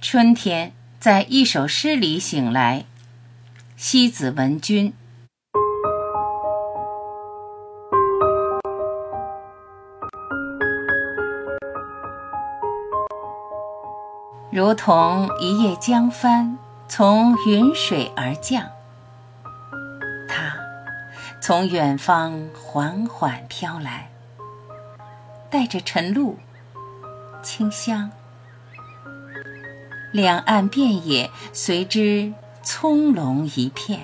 春天在一首诗里醒来，西子文君。如同一叶江帆从云水而降，它从远方缓缓飘来，带着晨露、清香。两岸遍野随之葱茏一片，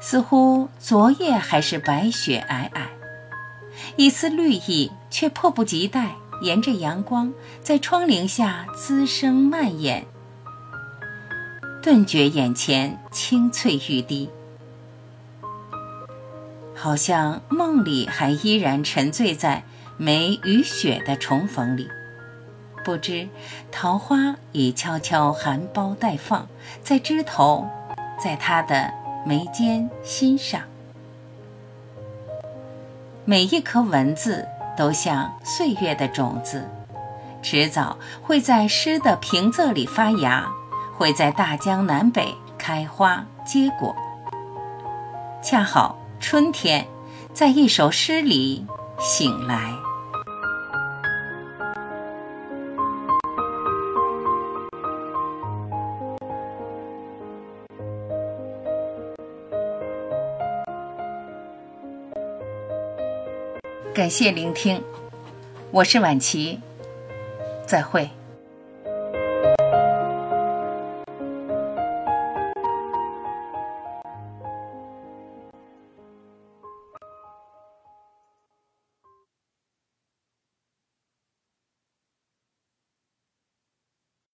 似乎昨夜还是白雪皑皑，一丝绿意却迫不及待沿着阳光在窗棂下滋生蔓延，顿觉眼前青翠欲滴，好像梦里还依然沉醉在梅与雪的重逢里。不知桃花已悄悄含苞待放，在枝头，在他的眉间心上。每一颗文字都像岁月的种子，迟早会在诗的平仄里发芽，会在大江南北开花结果。恰好春天，在一首诗里醒来。感谢聆听，我是婉琪，再会。